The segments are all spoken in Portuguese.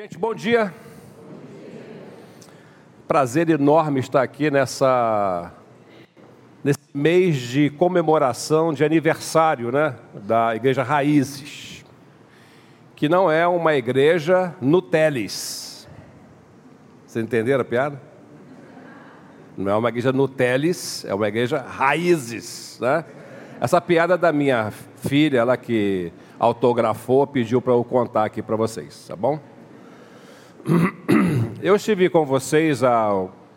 Gente, bom dia. Prazer enorme estar aqui nessa nesse mês de comemoração de aniversário, né, da Igreja Raízes, que não é uma igreja Nutelis. Vocês entenderam a piada? Não é uma igreja Nutelis, é uma igreja Raízes, né? Essa piada da minha filha, ela que autografou, pediu para eu contar aqui para vocês, tá bom? Eu estive com vocês há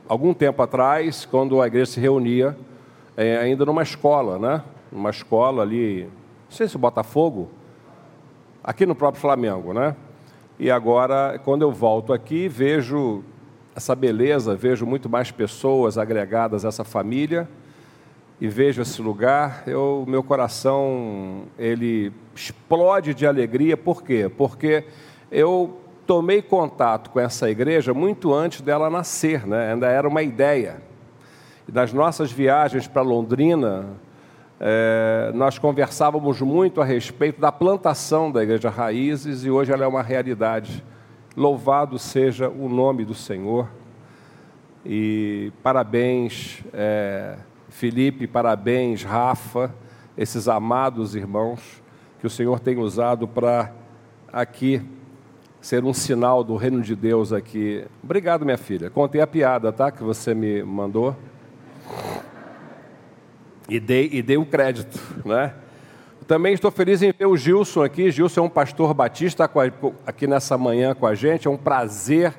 algum tempo atrás, quando a igreja se reunia, é, ainda numa escola, né? Uma escola ali, não sei se Botafogo, aqui no próprio Flamengo, né? E agora, quando eu volto aqui, vejo essa beleza, vejo muito mais pessoas agregadas a essa família e vejo esse lugar, eu, meu coração ele explode de alegria. Por quê? Porque eu tomei contato com essa igreja muito antes dela nascer, né? ainda era uma ideia. E nas nossas viagens para Londrina, é, nós conversávamos muito a respeito da plantação da Igreja Raízes e hoje ela é uma realidade. Louvado seja o nome do Senhor. E parabéns, é, Felipe, parabéns, Rafa, esses amados irmãos que o Senhor tem usado para aqui ser um sinal do reino de Deus aqui. Obrigado, minha filha. Contei a piada, tá? Que você me mandou. E dei, e dei o crédito, né? Também estou feliz em ver o Gilson aqui. Gilson é um pastor batista aqui nessa manhã com a gente. É um prazer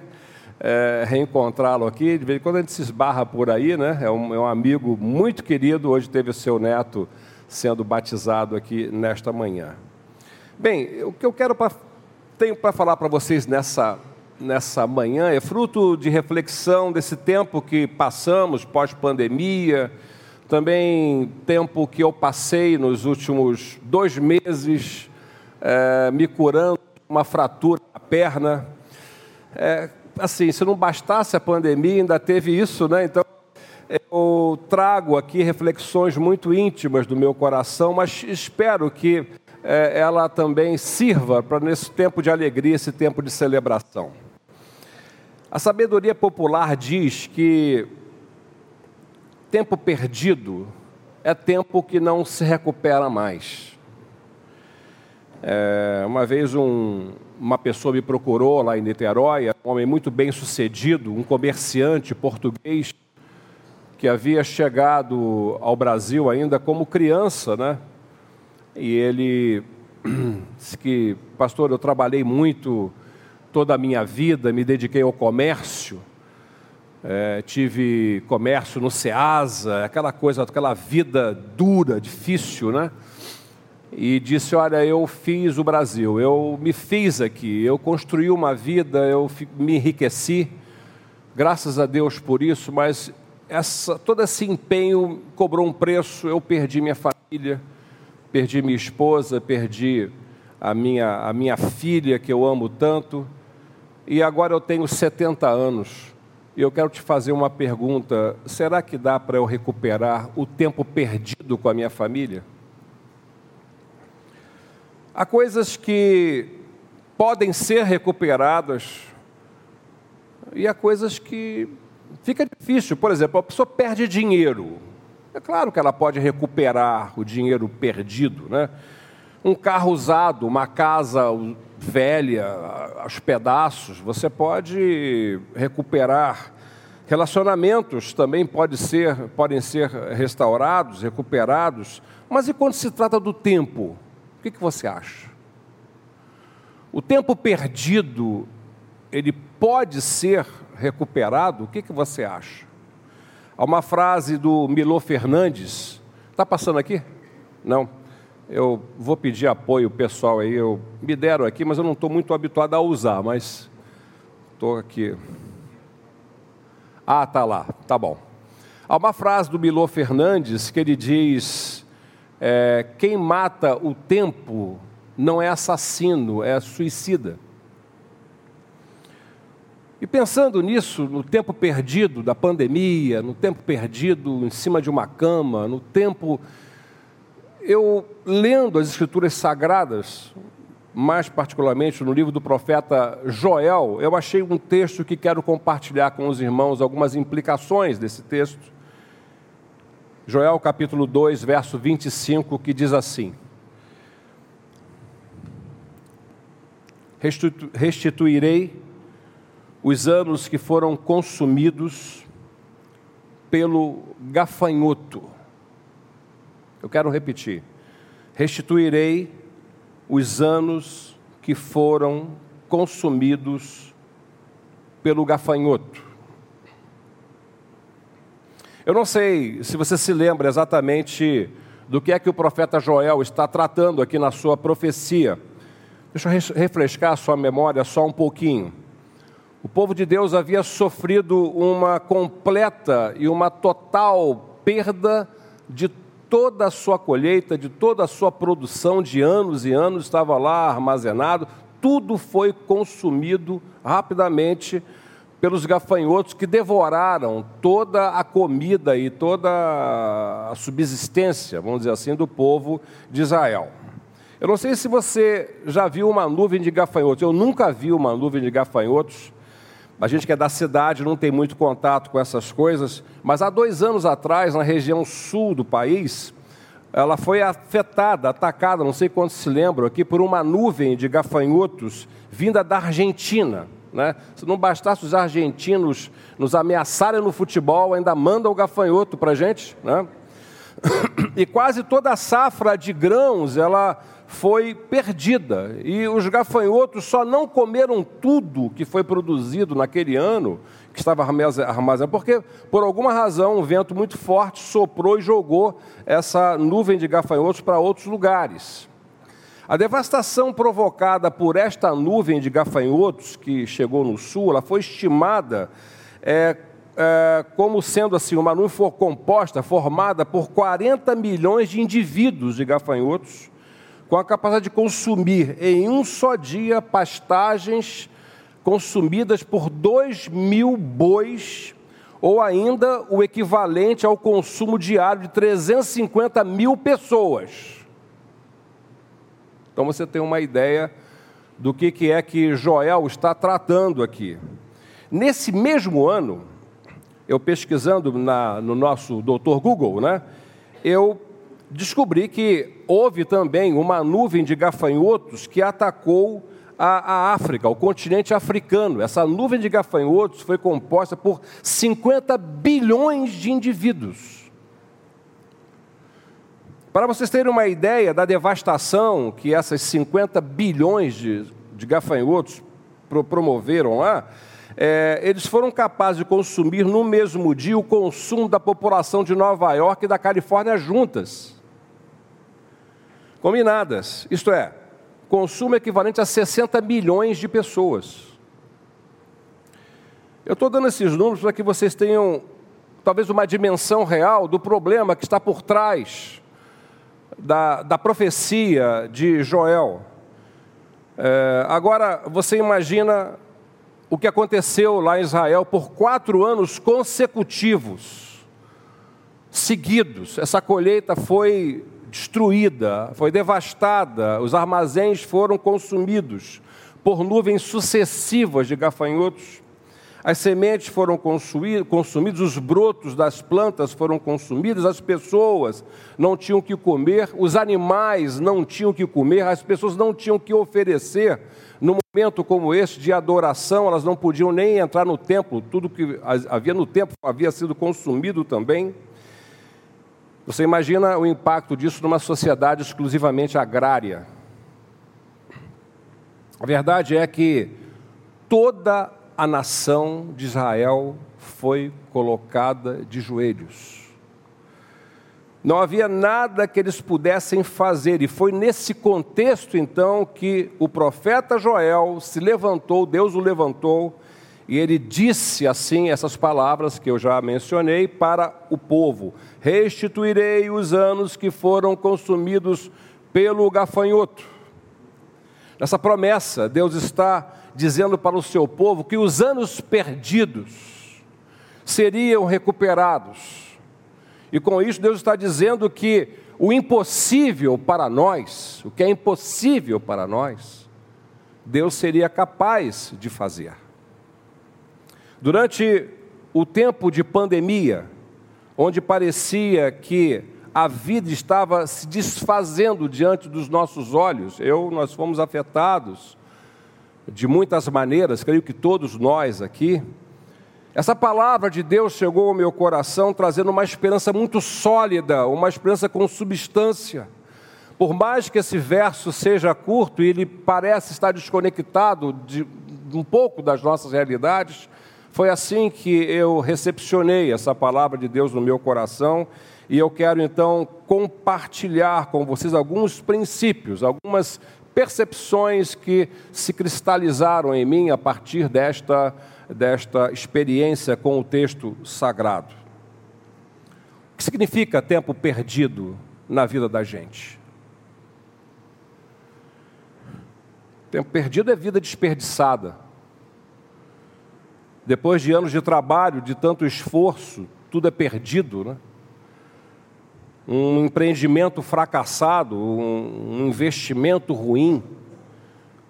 é, reencontrá-lo aqui. De vez em quando a gente se esbarra por aí, né? É um, é um amigo muito querido. Hoje teve o seu neto sendo batizado aqui nesta manhã. Bem, o que eu quero tenho para falar para vocês nessa, nessa manhã é fruto de reflexão desse tempo que passamos pós-pandemia, também tempo que eu passei nos últimos dois meses é, me curando uma fratura na perna. É, assim, se não bastasse a pandemia, ainda teve isso, né? Então, eu trago aqui reflexões muito íntimas do meu coração, mas espero que é, ela também sirva para nesse tempo de alegria, esse tempo de celebração. A sabedoria popular diz que tempo perdido é tempo que não se recupera mais. É, uma vez um, uma pessoa me procurou lá em Niterói, um homem muito bem sucedido, um comerciante português, que havia chegado ao Brasil ainda como criança, né? E ele disse que, pastor, eu trabalhei muito toda a minha vida, me dediquei ao comércio, é, tive comércio no Ceasa, aquela coisa, aquela vida dura, difícil, né? E disse: Olha, eu fiz o Brasil, eu me fiz aqui, eu construí uma vida, eu me enriqueci, graças a Deus por isso, mas essa, todo esse empenho cobrou um preço, eu perdi minha família perdi minha esposa, perdi a minha, a minha filha que eu amo tanto, e agora eu tenho 70 anos. E eu quero te fazer uma pergunta: será que dá para eu recuperar o tempo perdido com a minha família? Há coisas que podem ser recuperadas e há coisas que fica difícil. Por exemplo, a pessoa perde dinheiro. É claro que ela pode recuperar o dinheiro perdido, né? Um carro usado, uma casa velha, aos pedaços, você pode recuperar. Relacionamentos também pode ser, podem ser restaurados, recuperados. Mas e quando se trata do tempo? O que, que você acha? O tempo perdido, ele pode ser recuperado? O que, que você acha? Há uma frase do Milô Fernandes. Está passando aqui? Não. Eu vou pedir apoio pessoal aí. Eu me deram aqui, mas eu não estou muito habituado a usar, mas estou aqui. Ah, tá lá. Tá bom. Há uma frase do Milô Fernandes que ele diz: é, quem mata o tempo não é assassino, é suicida. E pensando nisso, no tempo perdido da pandemia, no tempo perdido em cima de uma cama, no tempo. Eu, lendo as Escrituras Sagradas, mais particularmente no livro do profeta Joel, eu achei um texto que quero compartilhar com os irmãos algumas implicações desse texto. Joel capítulo 2, verso 25, que diz assim: Restituirei os anos que foram consumidos pelo gafanhoto. Eu quero repetir. Restituirei os anos que foram consumidos pelo gafanhoto. Eu não sei se você se lembra exatamente do que é que o profeta Joel está tratando aqui na sua profecia. Deixa eu refrescar a sua memória só um pouquinho. O povo de Deus havia sofrido uma completa e uma total perda de toda a sua colheita, de toda a sua produção de anos e anos estava lá armazenado, tudo foi consumido rapidamente pelos gafanhotos que devoraram toda a comida e toda a subsistência, vamos dizer assim, do povo de Israel. Eu não sei se você já viu uma nuvem de gafanhotos, eu nunca vi uma nuvem de gafanhotos a gente que é da cidade não tem muito contato com essas coisas, mas há dois anos atrás, na região sul do país, ela foi afetada, atacada, não sei quantos se lembram aqui, por uma nuvem de gafanhotos vinda da Argentina. Né? Se não bastasse os argentinos nos ameaçarem no futebol, ainda mandam o gafanhoto para a gente. Né? E quase toda a safra de grãos, ela foi perdida. E os gafanhotos só não comeram tudo que foi produzido naquele ano, que estava armazenado, porque por alguma razão um vento muito forte soprou e jogou essa nuvem de gafanhotos para outros lugares. A devastação provocada por esta nuvem de gafanhotos que chegou no sul, ela foi estimada é, é, como sendo assim uma nuvem composta, formada por 40 milhões de indivíduos de gafanhotos, com a capacidade de consumir em um só dia pastagens consumidas por dois mil bois, ou ainda o equivalente ao consumo diário de 350 mil pessoas. Então você tem uma ideia do que, que é que Joel está tratando aqui. Nesse mesmo ano, eu pesquisando na, no nosso doutor Google, né, eu descobri que houve também uma nuvem de gafanhotos que atacou a, a, África, o continente africano. Essa nuvem de gafanhotos foi composta por 50 bilhões de indivíduos. Para vocês terem uma ideia da devastação que essas 50 bilhões de, de gafanhotos pro, promoveram lá, é, eles foram capazes de consumir no mesmo dia o consumo da população de Nova York e da Califórnia juntas combinadas, isto é, consumo equivalente a 60 milhões de pessoas. Eu estou dando esses números para que vocês tenham talvez uma dimensão real do problema que está por trás da, da profecia de Joel. É, agora, você imagina o que aconteceu lá em Israel por quatro anos consecutivos, seguidos. Essa colheita foi destruída, foi devastada, os armazéns foram consumidos por nuvens sucessivas de gafanhotos. As sementes foram consumidas, os brotos das plantas foram consumidos, as pessoas não tinham que comer, os animais não tinham que comer, as pessoas não tinham que oferecer. Num momento como este de adoração, elas não podiam nem entrar no templo, tudo que havia no templo havia sido consumido também. Você imagina o impacto disso numa sociedade exclusivamente agrária? A verdade é que toda a nação de Israel foi colocada de joelhos. Não havia nada que eles pudessem fazer, e foi nesse contexto então que o profeta Joel se levantou, Deus o levantou, e ele disse assim essas palavras que eu já mencionei para o povo: Restituirei os anos que foram consumidos pelo gafanhoto. Nessa promessa, Deus está dizendo para o seu povo que os anos perdidos seriam recuperados. E com isso, Deus está dizendo que o impossível para nós, o que é impossível para nós, Deus seria capaz de fazer. Durante o tempo de pandemia, onde parecia que a vida estava se desfazendo diante dos nossos olhos, eu, nós fomos afetados de muitas maneiras, creio que todos nós aqui. Essa palavra de Deus chegou ao meu coração trazendo uma esperança muito sólida, uma esperança com substância. Por mais que esse verso seja curto e ele parece estar desconectado de, um pouco das nossas realidades, foi assim que eu recepcionei essa palavra de Deus no meu coração e eu quero então compartilhar com vocês alguns princípios, algumas percepções que se cristalizaram em mim a partir desta, desta experiência com o texto sagrado. O que significa tempo perdido na vida da gente? Tempo perdido é vida desperdiçada. Depois de anos de trabalho, de tanto esforço, tudo é perdido, né? Um empreendimento fracassado, um investimento ruim,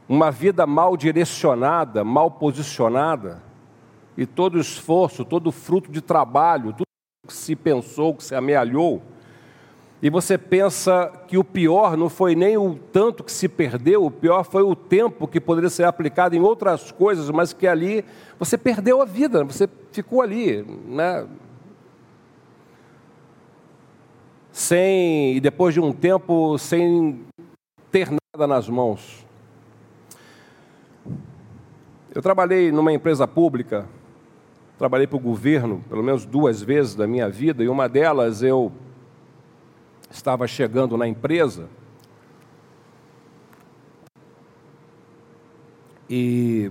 uma vida mal direcionada, mal posicionada, e todo esforço, todo fruto de trabalho, tudo que se pensou, que se amealhou, e você pensa que o pior não foi nem o tanto que se perdeu, o pior foi o tempo que poderia ser aplicado em outras coisas, mas que ali você perdeu a vida, você ficou ali, né? Sem, e depois de um tempo, sem ter nada nas mãos. Eu trabalhei numa empresa pública, trabalhei para o governo pelo menos duas vezes da minha vida, e uma delas eu estava chegando na empresa e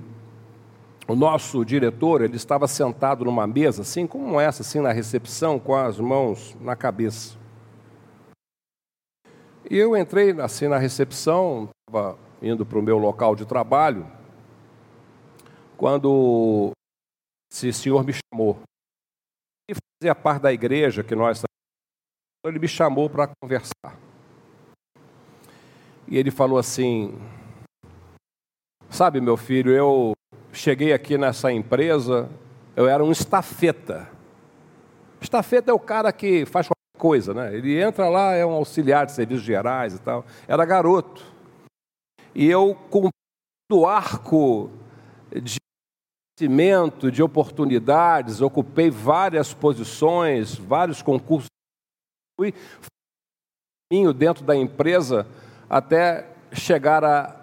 o nosso diretor, ele estava sentado numa mesa, assim como essa, assim na recepção, com as mãos na cabeça. E eu entrei assim na recepção, estava indo para o meu local de trabalho, quando esse senhor me chamou. E fazia parte da igreja que nós ele me chamou para conversar. E ele falou assim: Sabe, meu filho, eu cheguei aqui nessa empresa, eu era um estafeta. Estafeta é o cara que faz qualquer coisa, né? Ele entra lá, é um auxiliar de serviços gerais e tal. Era garoto. E eu, com o arco de conhecimento, de oportunidades, ocupei várias posições, vários concursos fui dentro da empresa até chegar a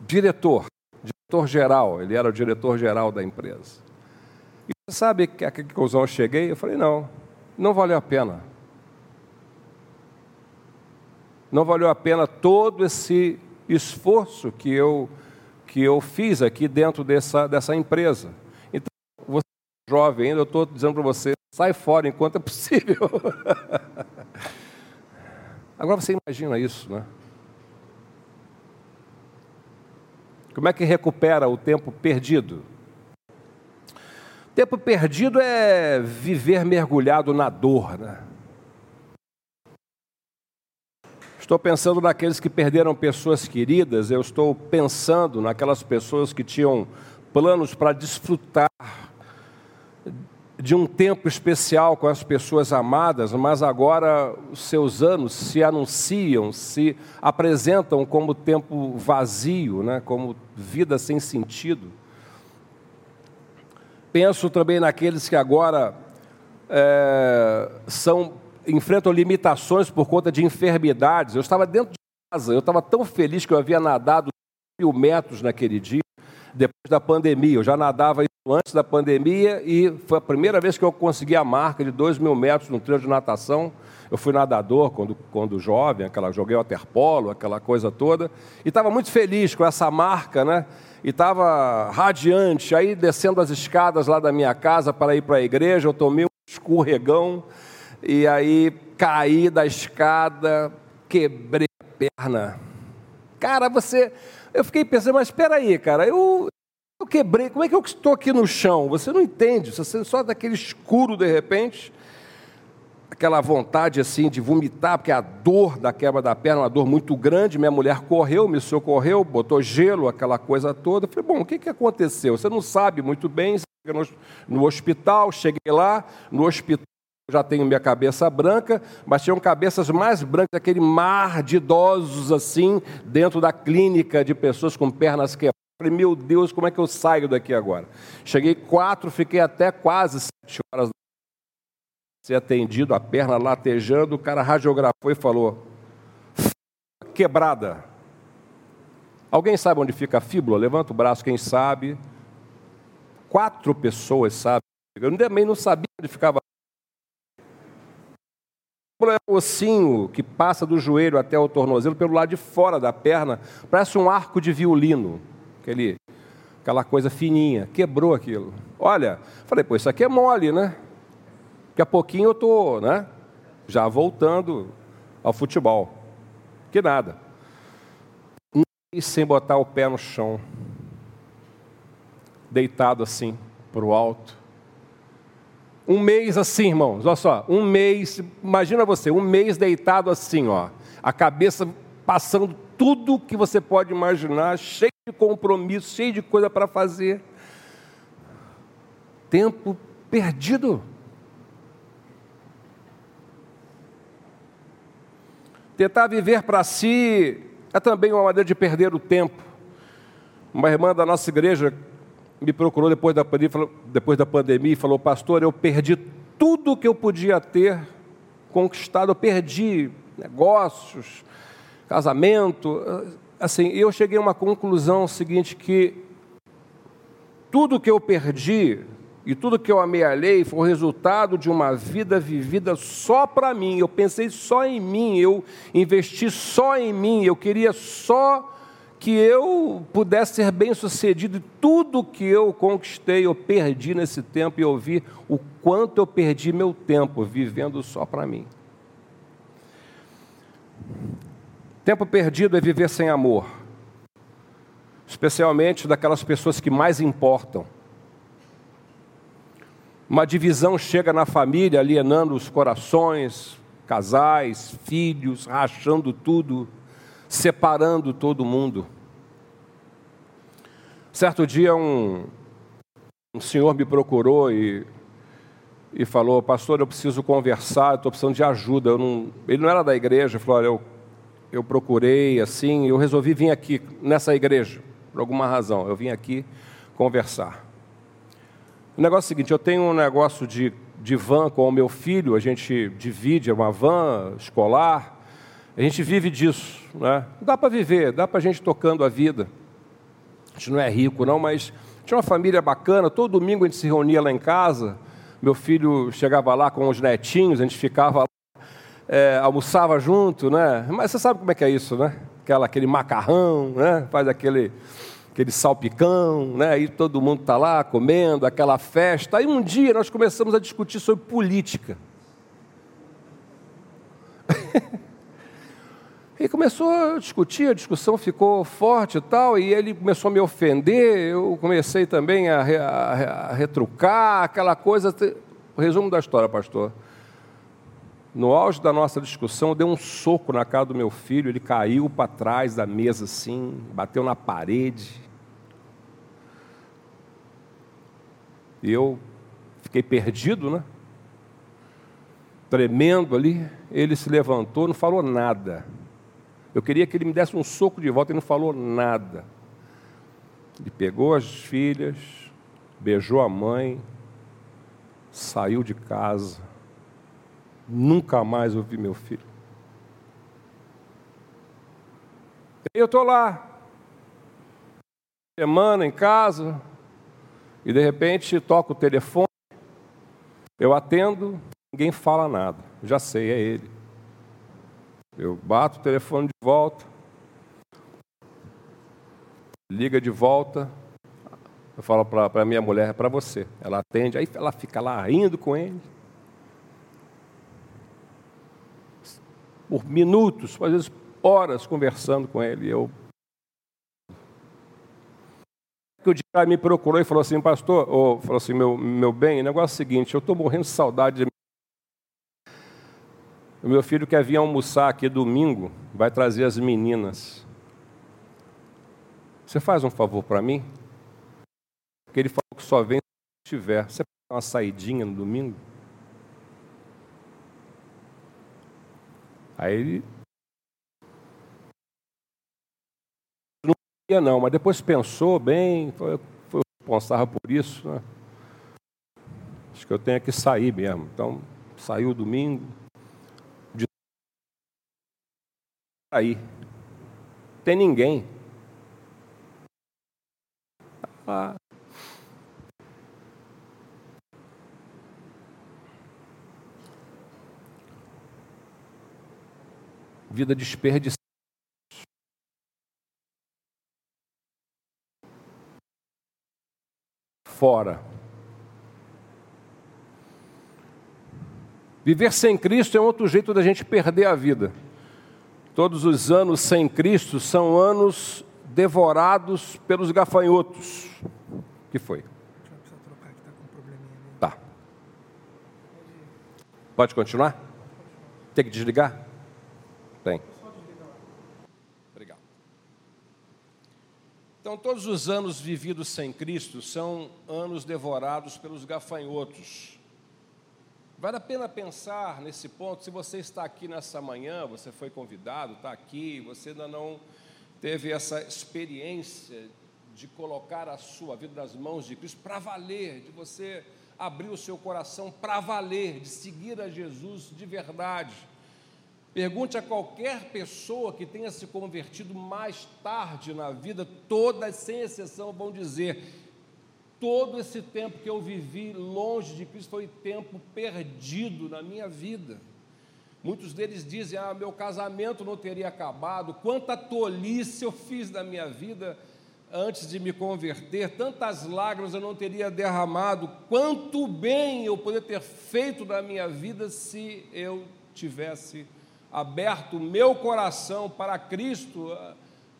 diretor, diretor geral. Ele era o diretor geral da empresa. E você sabe que a que eu cheguei? Eu falei, não, não valeu a pena. Não valeu a pena todo esse esforço que eu, que eu fiz aqui dentro dessa, dessa empresa. Jovem ainda, eu estou dizendo para você, sai fora enquanto é possível. Agora você imagina isso, né? Como é que recupera o tempo perdido? Tempo perdido é viver mergulhado na dor, né? Estou pensando naqueles que perderam pessoas queridas, eu estou pensando naquelas pessoas que tinham planos para desfrutar de um tempo especial com as pessoas amadas, mas agora os seus anos se anunciam, se apresentam como tempo vazio, né? como vida sem sentido. Penso também naqueles que agora é, são enfrentam limitações por conta de enfermidades. Eu estava dentro de casa, eu estava tão feliz que eu havia nadado mil metros naquele dia, depois da pandemia. Eu já nadava antes da pandemia e foi a primeira vez que eu consegui a marca de 2 mil metros no treino de natação. Eu fui nadador quando, quando jovem, aquela, joguei waterpolo, aquela coisa toda, e estava muito feliz com essa marca, né? E estava radiante. Aí, descendo as escadas lá da minha casa para ir para a igreja, eu tomei um escorregão, e aí caí da escada, quebrei a perna. Cara, você. Eu fiquei pensando, mas espera aí, cara, eu, eu quebrei, como é que eu estou aqui no chão? Você não entende, você só daquele escuro de repente, aquela vontade assim de vomitar, porque a dor da quebra da perna, uma dor muito grande. Minha mulher correu, me socorreu, botou gelo, aquela coisa toda. Eu falei, bom, o que, que aconteceu? Você não sabe muito bem. No, no hospital, cheguei lá, no hospital já tenho minha cabeça branca, mas tinham cabeças mais brancas, aquele mar de idosos assim, dentro da clínica de pessoas com pernas quebradas. Falei, meu Deus, como é que eu saio daqui agora? Cheguei quatro, fiquei até quase sete horas da ser atendido, a perna latejando, o cara radiografou e falou: quebrada. Alguém sabe onde fica a fíbula? Levanta o braço, quem sabe. Quatro pessoas sabem. Eu também não sabia onde ficava. É o ossinho que passa do joelho até o tornozelo pelo lado de fora da perna, parece um arco de violino, aquele, aquela coisa fininha. Quebrou aquilo. Olha, falei, pô, isso aqui é mole, né? Daqui a pouquinho eu estou né, já voltando ao futebol. Que nada. Sem botar o pé no chão. Deitado assim, para o alto. Um mês assim, irmãos, olha só, um mês, imagina você, um mês deitado assim, ó, a cabeça passando tudo que você pode imaginar, cheio de compromisso, cheio de coisa para fazer. Tempo perdido. Tentar viver para si é também uma maneira de perder o tempo. Uma irmã da nossa igreja me procurou depois da pandemia, depois da pandemia e falou: Pastor, eu perdi tudo que eu podia ter conquistado, eu perdi negócios, casamento. Assim, eu cheguei a uma conclusão seguinte: que tudo que eu perdi e tudo que eu amealhei foi o resultado de uma vida vivida só para mim. Eu pensei só em mim, eu investi só em mim, eu queria só que eu pudesse ser bem sucedido. E tudo que eu conquistei, eu perdi nesse tempo e eu vi o quanto eu perdi meu tempo vivendo só para mim. Tempo perdido é viver sem amor, especialmente daquelas pessoas que mais importam uma divisão chega na família, alienando os corações, casais, filhos, rachando tudo, separando todo mundo. Certo dia, um, um senhor me procurou e, e falou: Pastor, eu preciso conversar, estou precisando de ajuda. Não, ele não era da igreja, falou: Olha, eu, eu procurei assim, eu resolvi vir aqui nessa igreja, por alguma razão. Eu vim aqui conversar. O negócio é o seguinte: eu tenho um negócio de, de van com o meu filho, a gente divide, é uma van escolar, a gente vive disso. Né? Dá para viver, dá para a gente tocando a vida. A gente não é rico, não, mas tinha uma família bacana, todo domingo a gente se reunia lá em casa. Meu filho chegava lá com os netinhos, a gente ficava lá, é, almoçava junto, né? Mas você sabe como é que é isso, né? Aquela, aquele macarrão, né? Faz aquele aquele salpicão, né? Aí todo mundo está lá comendo, aquela festa. Aí um dia nós começamos a discutir sobre política. e começou a discutir, a discussão ficou forte e tal, e ele começou a me ofender, eu comecei também a, a, a retrucar, aquela coisa. Resumo da história, pastor. No auge da nossa discussão, eu dei um soco na cara do meu filho, ele caiu para trás da mesa assim, bateu na parede. E eu fiquei perdido, né? Tremendo ali. Ele se levantou, não falou nada. Eu queria que ele me desse um soco de volta, ele não falou nada. Ele pegou as filhas, beijou a mãe, saiu de casa. Nunca mais ouvi meu filho. Eu estou lá, semana em casa, e de repente toca o telefone, eu atendo, ninguém fala nada. Já sei, é ele. Eu bato o telefone de volta, liga de volta, eu falo para a minha mulher, é para você. Ela atende, aí ela fica lá rindo com ele. Por minutos, às vezes horas conversando com ele. Eu que o dia me procurou e falou assim, pastor, ou falou assim, meu, meu bem, o negócio é o seguinte, eu estou morrendo de saudade de O meu filho quer vir almoçar aqui domingo, vai trazer as meninas. Você faz um favor para mim? Porque ele falou que só vem se tiver. Você pode dar uma saidinha no domingo? Aí ele. Não queria, não, mas depois pensou bem, foi, foi responsável por isso. Né? Acho que eu tenho que sair mesmo. Então, saiu domingo. De... Aí. Tem ninguém. Ah. Vida desperdiçada. Fora. Viver sem Cristo é outro jeito da gente perder a vida. Todos os anos sem Cristo são anos devorados pelos gafanhotos. Que foi? Tá. Pode continuar? Tem que desligar? Tem. Obrigado. Então, todos os anos vividos sem Cristo são anos devorados pelos gafanhotos. Vale a pena pensar nesse ponto, se você está aqui nessa manhã, você foi convidado, está aqui, você ainda não teve essa experiência de colocar a sua vida nas mãos de Cristo para valer, de você abrir o seu coração para valer, de seguir a Jesus de verdade. Pergunte a qualquer pessoa que tenha se convertido mais tarde na vida, todas, sem exceção, vão dizer: todo esse tempo que eu vivi longe de Cristo foi tempo perdido na minha vida. Muitos deles dizem: Ah, meu casamento não teria acabado, quanta tolice eu fiz na minha vida antes de me converter, tantas lágrimas eu não teria derramado, quanto bem eu poderia ter feito na minha vida se eu tivesse aberto o meu coração para Cristo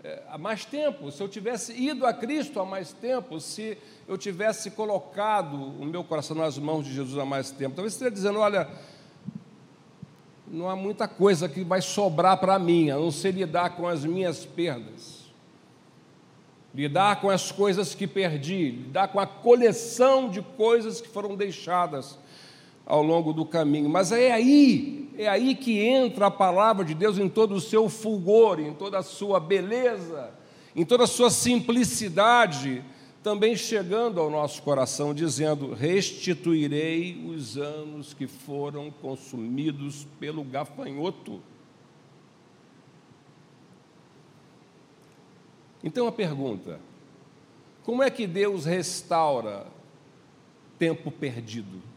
é, há mais tempo, se eu tivesse ido a Cristo há mais tempo, se eu tivesse colocado o meu coração nas mãos de Jesus há mais tempo. Talvez esteja dizendo: olha, não há muita coisa que vai sobrar para mim, a não ser lidar com as minhas perdas, lidar com as coisas que perdi, lidar com a coleção de coisas que foram deixadas ao longo do caminho. Mas é aí, é aí que entra a palavra de Deus em todo o seu fulgor, em toda a sua beleza, em toda a sua simplicidade, também chegando ao nosso coração, dizendo: Restituirei os anos que foram consumidos pelo gafanhoto. Então a pergunta: como é que Deus restaura tempo perdido?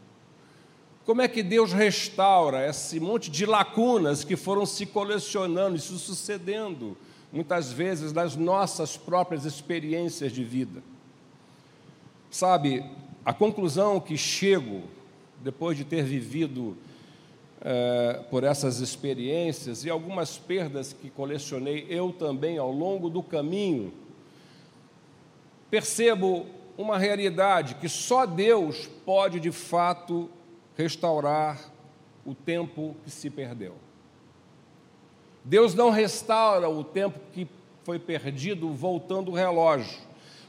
Como é que Deus restaura esse monte de lacunas que foram se colecionando e se sucedendo, muitas vezes nas nossas próprias experiências de vida? Sabe, a conclusão que chego, depois de ter vivido é, por essas experiências e algumas perdas que colecionei eu também ao longo do caminho, percebo uma realidade que só Deus pode de fato restaurar o tempo que se perdeu. Deus não restaura o tempo que foi perdido voltando o relógio,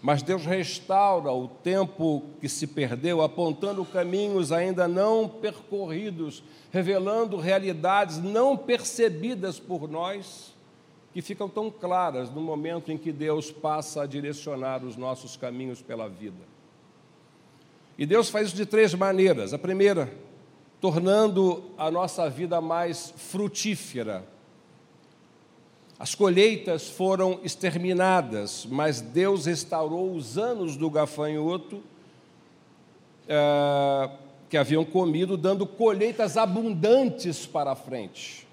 mas Deus restaura o tempo que se perdeu, apontando caminhos ainda não percorridos, revelando realidades não percebidas por nós, que ficam tão claras no momento em que Deus passa a direcionar os nossos caminhos pela vida. E Deus faz isso de três maneiras. A primeira, tornando a nossa vida mais frutífera. As colheitas foram exterminadas, mas Deus restaurou os anos do gafanhoto é, que haviam comido, dando colheitas abundantes para a frente.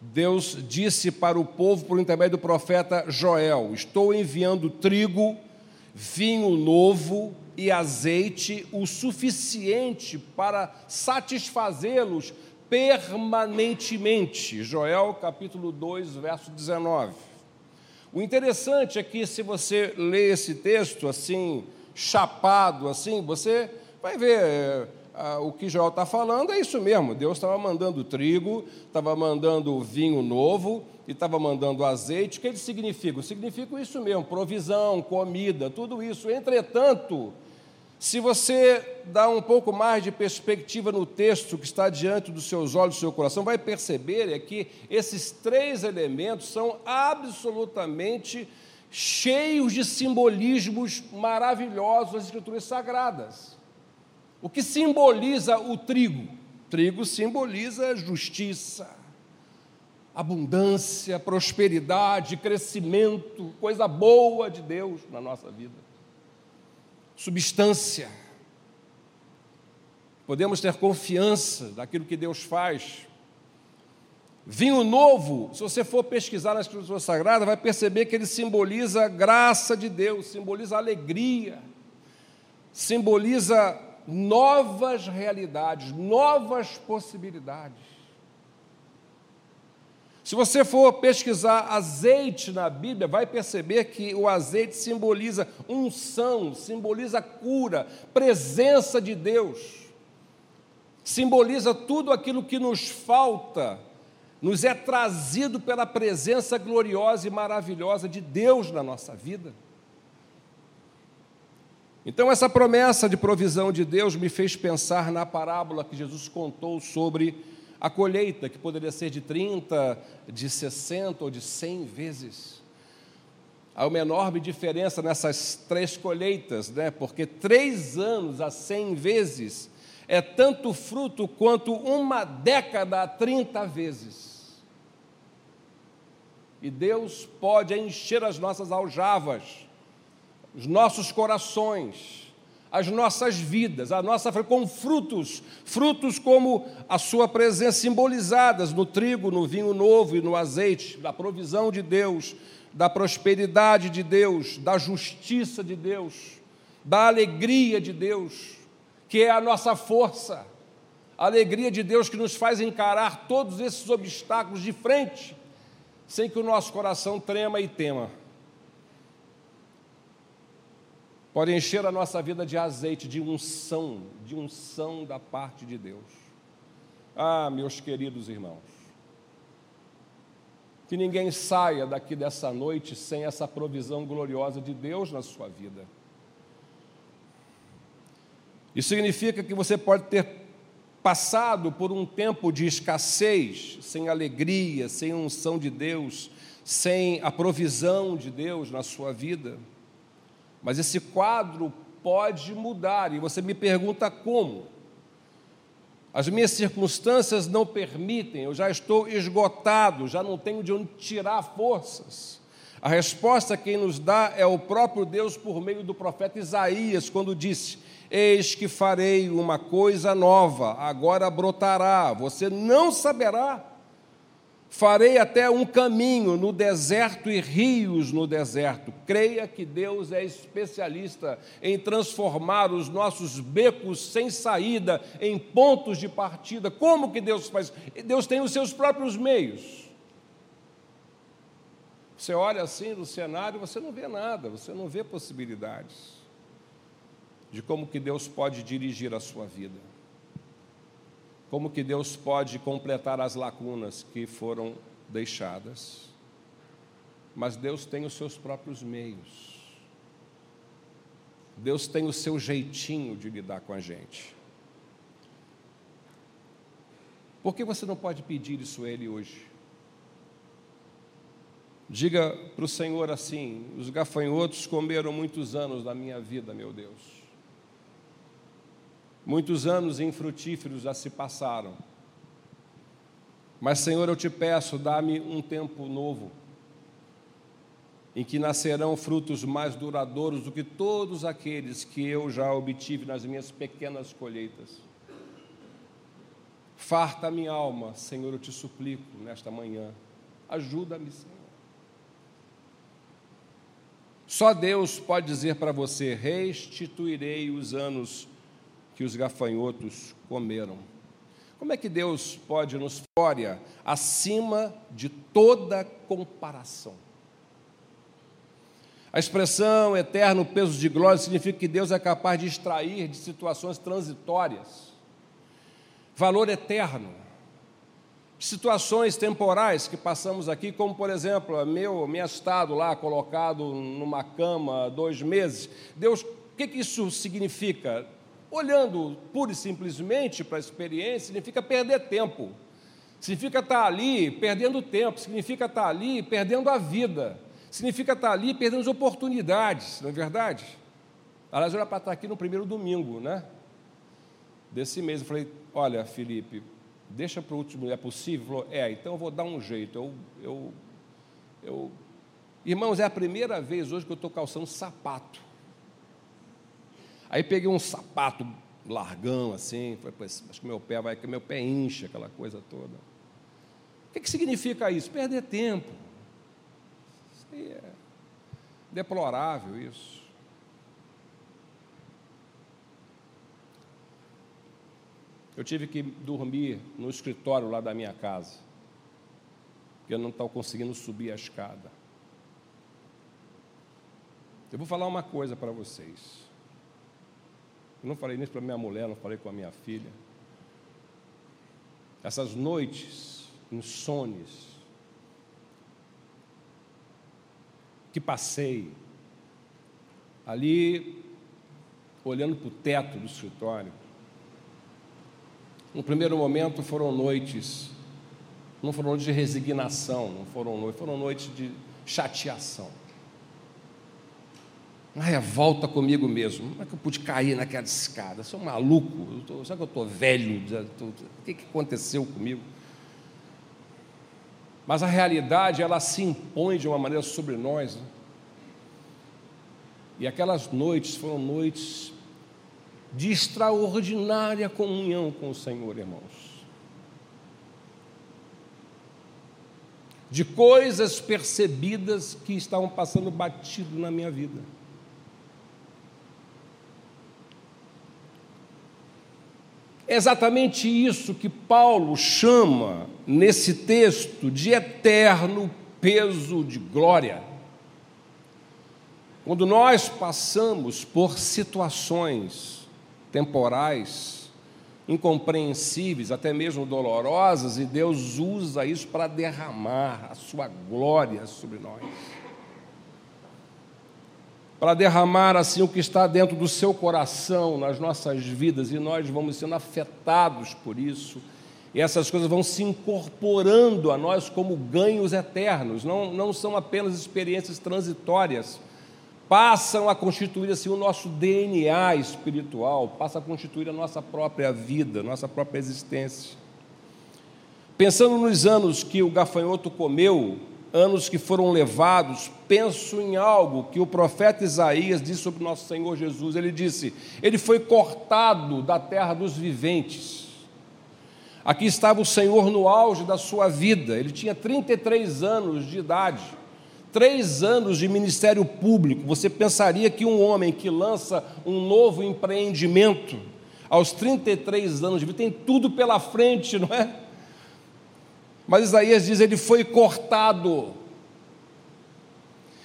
Deus disse para o povo, por intermédio do profeta Joel: Estou enviando trigo, vinho novo e azeite o suficiente para satisfazê-los permanentemente. Joel capítulo 2, verso 19. O interessante é que se você lê esse texto assim, chapado assim, você vai ver ah, o que Joel está falando é isso mesmo. Deus estava mandando trigo, estava mandando vinho novo e estava mandando azeite. O que ele significa? Significa isso mesmo: provisão, comida, tudo isso. Entretanto, se você dá um pouco mais de perspectiva no texto que está diante dos seus olhos, do seu coração, vai perceber é que esses três elementos são absolutamente cheios de simbolismos maravilhosos das Escrituras Sagradas. O que simboliza o trigo? Trigo simboliza justiça, abundância, prosperidade, crescimento, coisa boa de Deus na nossa vida. Substância. Podemos ter confiança daquilo que Deus faz. Vinho novo, se você for pesquisar na Escritura Sagrada, vai perceber que ele simboliza a graça de Deus, simboliza alegria, simboliza novas realidades, novas possibilidades. Se você for pesquisar azeite na Bíblia, vai perceber que o azeite simboliza unção, simboliza cura, presença de Deus, simboliza tudo aquilo que nos falta, nos é trazido pela presença gloriosa e maravilhosa de Deus na nossa vida. Então, essa promessa de provisão de Deus me fez pensar na parábola que Jesus contou sobre a colheita, que poderia ser de 30, de 60 ou de 100 vezes. Há uma enorme diferença nessas três colheitas, né? porque três anos a 100 vezes é tanto fruto quanto uma década a 30 vezes. E Deus pode encher as nossas aljavas os nossos corações, as nossas vidas, a nossa com frutos, frutos como a sua presença simbolizadas no trigo, no vinho novo e no azeite, da provisão de Deus, da prosperidade de Deus, da justiça de Deus, da alegria de Deus, que é a nossa força, a alegria de Deus que nos faz encarar todos esses obstáculos de frente, sem que o nosso coração trema e tema pode encher a nossa vida de azeite, de unção, de unção da parte de Deus. Ah, meus queridos irmãos, que ninguém saia daqui dessa noite sem essa provisão gloriosa de Deus na sua vida. Isso significa que você pode ter passado por um tempo de escassez, sem alegria, sem unção de Deus, sem a provisão de Deus na sua vida. Mas esse quadro pode mudar, e você me pergunta como. As minhas circunstâncias não permitem, eu já estou esgotado, já não tenho de onde tirar forças. A resposta quem nos dá é o próprio Deus por meio do profeta Isaías, quando disse: Eis que farei uma coisa nova, agora brotará, você não saberá. Farei até um caminho no deserto e rios no deserto. Creia que Deus é especialista em transformar os nossos becos sem saída em pontos de partida. Como que Deus faz? Deus tem os seus próprios meios. Você olha assim no cenário, você não vê nada, você não vê possibilidades de como que Deus pode dirigir a sua vida como que Deus pode completar as lacunas que foram deixadas. Mas Deus tem os seus próprios meios. Deus tem o seu jeitinho de lidar com a gente. Por que você não pode pedir isso a Ele hoje? Diga para o Senhor assim: os gafanhotos comeram muitos anos da minha vida, meu Deus. Muitos anos infrutíferos já se passaram. Mas, Senhor, eu te peço, dá-me um tempo novo, em que nascerão frutos mais duradouros do que todos aqueles que eu já obtive nas minhas pequenas colheitas. Farta a minha alma, Senhor, eu te suplico nesta manhã. Ajuda-me, Senhor. Só Deus pode dizer para você: restituirei os anos que os gafanhotos comeram. Como é que Deus pode nos glória acima de toda comparação? A expressão eterno peso de glória significa que Deus é capaz de extrair de situações transitórias valor eterno. Situações temporais que passamos aqui, como por exemplo, meu, meu estado lá colocado numa cama dois meses. Deus, o que, que isso significa? Olhando pura e simplesmente para a experiência, significa perder tempo. Significa estar ali perdendo tempo, significa estar ali perdendo a vida, significa estar ali perdendo as oportunidades, não é verdade? Aliás, era para estar aqui no primeiro domingo, né? Desse mês. Eu falei: Olha, Felipe, deixa para o último, é possível? Falou: É, então eu vou dar um jeito. Eu, eu, eu... Irmãos, é a primeira vez hoje que eu estou calçando sapato. Aí peguei um sapato largão assim, falei, acho que meu pé vai, que meu pé incha, aquela coisa toda. O que, que significa isso? Perder tempo. Isso aí é deplorável isso. Eu tive que dormir no escritório lá da minha casa, porque eu não estava conseguindo subir a escada. Eu vou falar uma coisa para vocês. Eu não falei nisso para minha mulher, não falei com a minha filha. Essas noites insônias que passei ali olhando para o teto do escritório. No primeiro momento foram noites, não foram noites de resignação, não foram noites, foram noites de chateação. Uma revolta comigo mesmo. Como é que eu pude cair naquela escada? Sou maluco? Eu tô, será que eu estou velho? O que, que aconteceu comigo? Mas a realidade, ela se impõe de uma maneira sobre nós. Né? E aquelas noites foram noites de extraordinária comunhão com o Senhor, irmãos. De coisas percebidas que estavam passando batido na minha vida. É exatamente isso que Paulo chama nesse texto de eterno peso de glória. Quando nós passamos por situações temporais, incompreensíveis, até mesmo dolorosas, e Deus usa isso para derramar a sua glória sobre nós para derramar assim o que está dentro do seu coração nas nossas vidas e nós vamos sendo afetados por isso. E essas coisas vão se incorporando a nós como ganhos eternos, não, não são apenas experiências transitórias, passam a constituir assim o nosso DNA espiritual, passa a constituir a nossa própria vida, nossa própria existência. Pensando nos anos que o gafanhoto comeu, anos que foram levados, penso em algo que o profeta Isaías disse sobre nosso Senhor Jesus. Ele disse: Ele foi cortado da terra dos viventes. Aqui estava o Senhor no auge da sua vida, ele tinha 33 anos de idade, três anos de ministério público. Você pensaria que um homem que lança um novo empreendimento aos 33 anos de vida tem tudo pela frente, não é? Mas Isaías diz: ele foi cortado.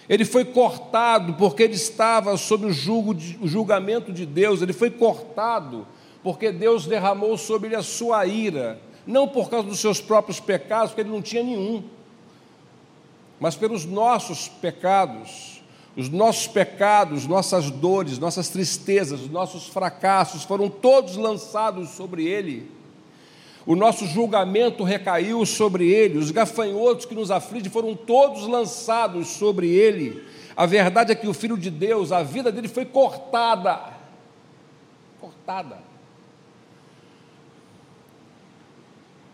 Ele foi cortado porque ele estava sob o, julgo de, o julgamento de Deus. Ele foi cortado porque Deus derramou sobre ele a sua ira. Não por causa dos seus próprios pecados, porque ele não tinha nenhum, mas pelos nossos pecados. Os nossos pecados, nossas dores, nossas tristezas, os nossos fracassos foram todos lançados sobre ele o nosso julgamento recaiu sobre ele, os gafanhotos que nos afligem foram todos lançados sobre ele. A verdade é que o Filho de Deus, a vida dele foi cortada. Cortada.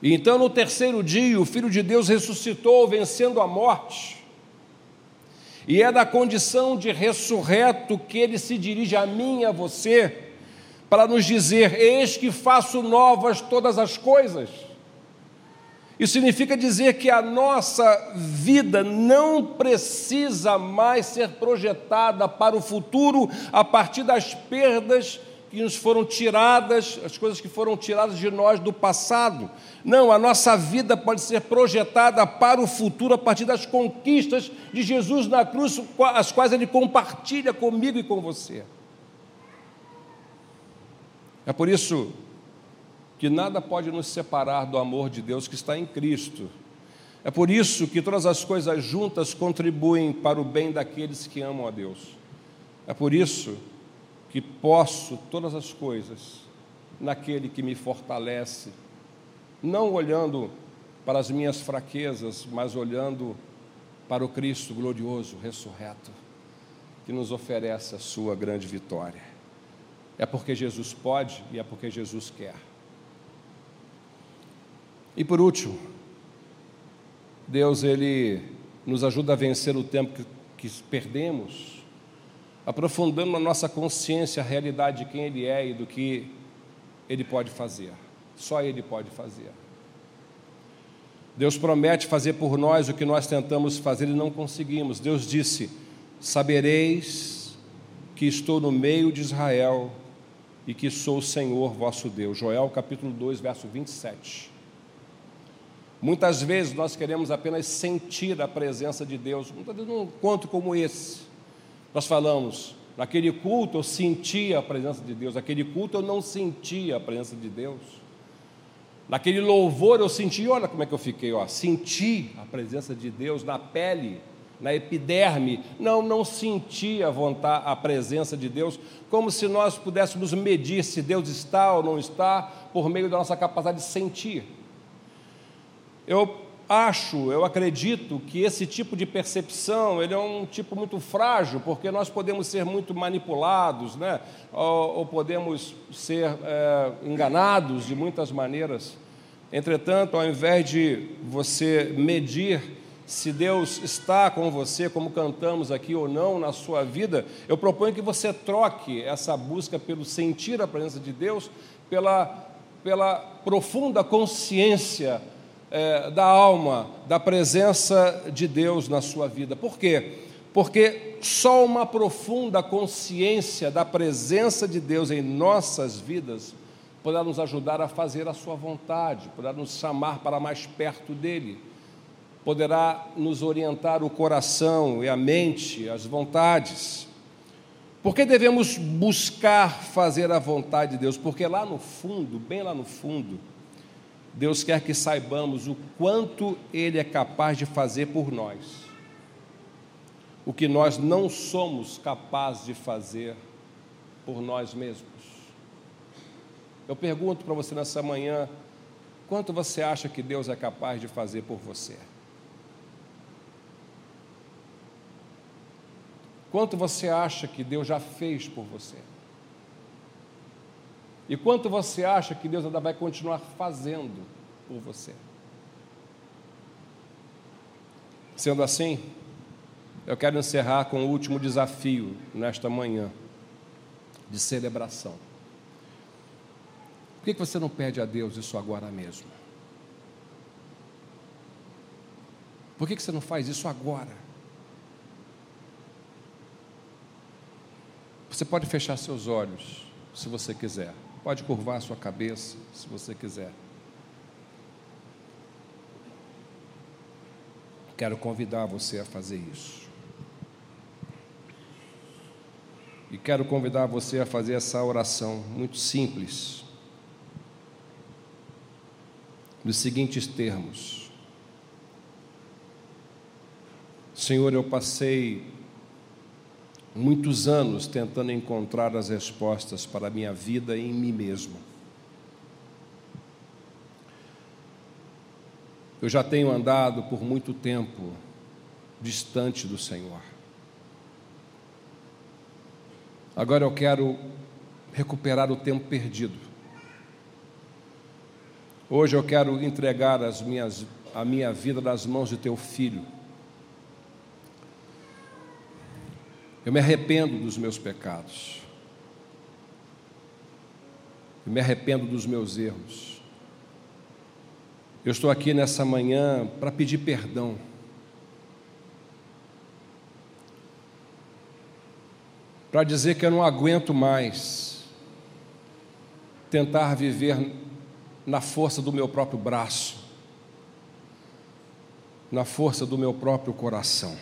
E então, no terceiro dia, o Filho de Deus ressuscitou, vencendo a morte. E é da condição de ressurreto que ele se dirige a mim e a você para nos dizer: Eis que faço novas todas as coisas. Isso significa dizer que a nossa vida não precisa mais ser projetada para o futuro a partir das perdas que nos foram tiradas, as coisas que foram tiradas de nós do passado. Não, a nossa vida pode ser projetada para o futuro a partir das conquistas de Jesus na cruz, as quais Ele compartilha comigo e com você. É por isso que nada pode nos separar do amor de Deus que está em Cristo. É por isso que todas as coisas juntas contribuem para o bem daqueles que amam a Deus. É por isso que posso todas as coisas naquele que me fortalece, não olhando para as minhas fraquezas, mas olhando para o Cristo glorioso, ressurreto, que nos oferece a sua grande vitória. É porque Jesus pode e é porque Jesus quer. E por último, Deus ele nos ajuda a vencer o tempo que, que perdemos, aprofundando na nossa consciência a realidade de quem Ele é e do que Ele pode fazer. Só Ele pode fazer. Deus promete fazer por nós o que nós tentamos fazer e não conseguimos. Deus disse: Sabereis que estou no meio de Israel e que sou o Senhor vosso Deus. Joel capítulo 2, verso 27. Muitas vezes nós queremos apenas sentir a presença de Deus. Muitas vezes num encontro como esse, nós falamos, naquele culto eu sentia a presença de Deus, naquele culto eu não sentia a presença de Deus. Naquele louvor eu senti, olha como é que eu fiquei, ó, senti a presença de Deus na pele, na epiderme. Não, não senti a vontade, a presença de Deus, como se nós pudéssemos medir se Deus está ou não está por meio da nossa capacidade de sentir. Eu acho, eu acredito que esse tipo de percepção ele é um tipo muito frágil, porque nós podemos ser muito manipulados, né? ou, ou podemos ser é, enganados de muitas maneiras. Entretanto, ao invés de você medir se Deus está com você, como cantamos aqui ou não na sua vida, eu proponho que você troque essa busca pelo sentir a presença de Deus pela, pela profunda consciência é, da alma, da presença de Deus na sua vida. Por quê? Porque só uma profunda consciência da presença de Deus em nossas vidas poderá nos ajudar a fazer a Sua vontade, poderá nos chamar para mais perto dEle, poderá nos orientar o coração e a mente, as vontades. Por que devemos buscar fazer a vontade de Deus? Porque lá no fundo, bem lá no fundo, Deus quer que saibamos o quanto Ele é capaz de fazer por nós, o que nós não somos capazes de fazer por nós mesmos. Eu pergunto para você nessa manhã: quanto você acha que Deus é capaz de fazer por você? Quanto você acha que Deus já fez por você? E quanto você acha que Deus ainda vai continuar fazendo por você? Sendo assim, eu quero encerrar com o último desafio nesta manhã de celebração. Por que você não pede a Deus isso agora mesmo? Por que você não faz isso agora? Você pode fechar seus olhos, se você quiser. Pode curvar sua cabeça, se você quiser. Quero convidar você a fazer isso. E quero convidar você a fazer essa oração muito simples. Nos seguintes termos: Senhor, eu passei muitos anos tentando encontrar as respostas para a minha vida em mim mesmo. Eu já tenho andado por muito tempo distante do Senhor. Agora eu quero recuperar o tempo perdido. Hoje eu quero entregar as minhas, a minha vida nas mãos de teu filho Eu me arrependo dos meus pecados. Eu me arrependo dos meus erros. Eu estou aqui nessa manhã para pedir perdão. Para dizer que eu não aguento mais tentar viver na força do meu próprio braço, na força do meu próprio coração.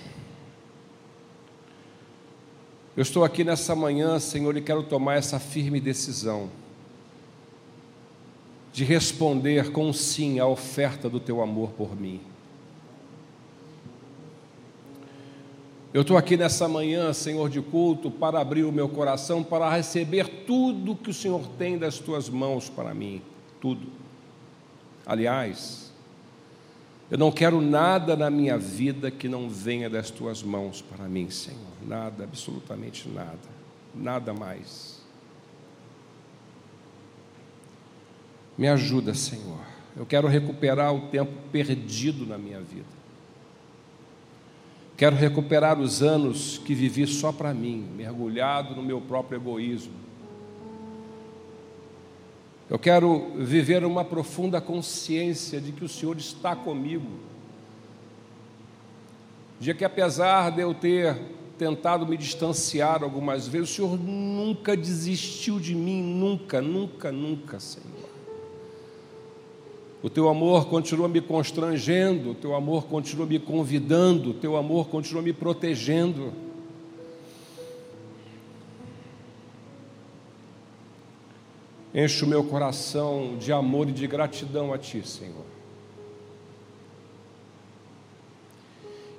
Eu estou aqui nessa manhã, Senhor, e quero tomar essa firme decisão de responder com sim à oferta do teu amor por mim. Eu estou aqui nessa manhã, Senhor de culto, para abrir o meu coração, para receber tudo que o Senhor tem das tuas mãos para mim. Tudo. Aliás, eu não quero nada na minha vida que não venha das tuas mãos para mim, Senhor. Nada, absolutamente nada. Nada mais. Me ajuda, Senhor. Eu quero recuperar o tempo perdido na minha vida. Quero recuperar os anos que vivi só para mim, mergulhado no meu próprio egoísmo. Eu quero viver uma profunda consciência de que o Senhor está comigo. De que apesar de eu ter tentado me distanciar algumas vezes, o Senhor nunca desistiu de mim, nunca, nunca, nunca, Senhor. O teu amor continua me constrangendo, o teu amor continua me convidando, o teu amor continua me protegendo. Enche o meu coração de amor e de gratidão a Ti, Senhor.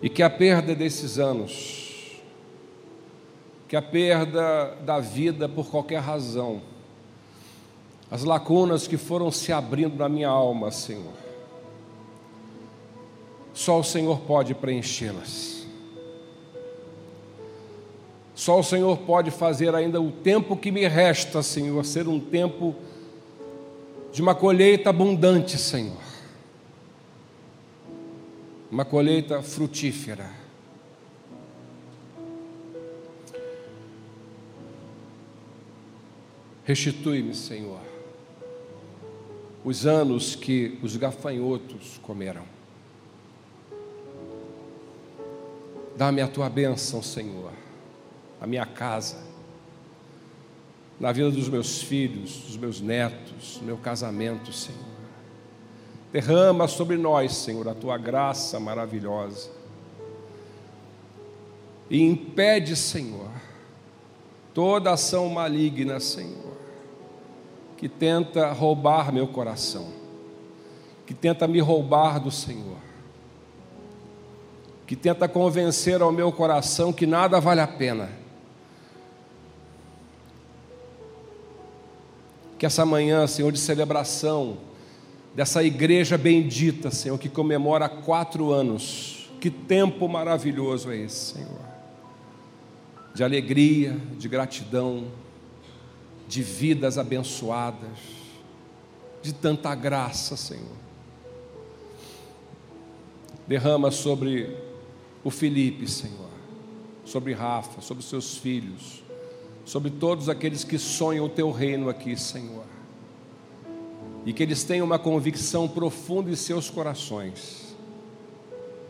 E que a perda desses anos, que a perda da vida por qualquer razão, as lacunas que foram se abrindo na minha alma, Senhor. Só o Senhor pode preenchê-las. Só o Senhor pode fazer ainda o tempo que me resta, Senhor, ser um tempo de uma colheita abundante, Senhor. Uma colheita frutífera. Restitui-me, Senhor os anos que os gafanhotos comeram. Dá-me a tua bênção, Senhor, a minha casa, na vida dos meus filhos, dos meus netos, no meu casamento, Senhor. Derrama sobre nós, Senhor, a tua graça maravilhosa. E impede, Senhor, toda ação maligna, Senhor que tenta roubar meu coração, que tenta me roubar do Senhor, que tenta convencer ao meu coração que nada vale a pena. Que essa manhã, Senhor, de celebração, dessa igreja bendita, Senhor, que comemora quatro anos, que tempo maravilhoso é esse, Senhor, de alegria, de gratidão, de vidas abençoadas, de tanta graça, Senhor. Derrama sobre o Felipe, Senhor, sobre Rafa, sobre seus filhos, sobre todos aqueles que sonham o teu reino aqui, Senhor. E que eles tenham uma convicção profunda em seus corações,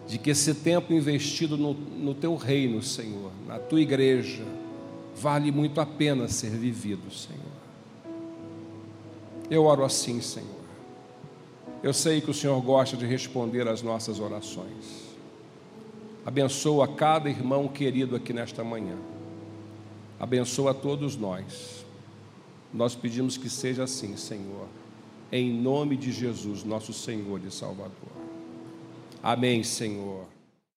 de que esse tempo investido no, no teu reino, Senhor, na tua igreja, vale muito a pena ser vivido, Senhor. Eu oro assim, Senhor. Eu sei que o Senhor gosta de responder às nossas orações. Abençoa cada irmão querido aqui nesta manhã. Abençoa todos nós. Nós pedimos que seja assim, Senhor. Em nome de Jesus, nosso Senhor e Salvador. Amém, Senhor.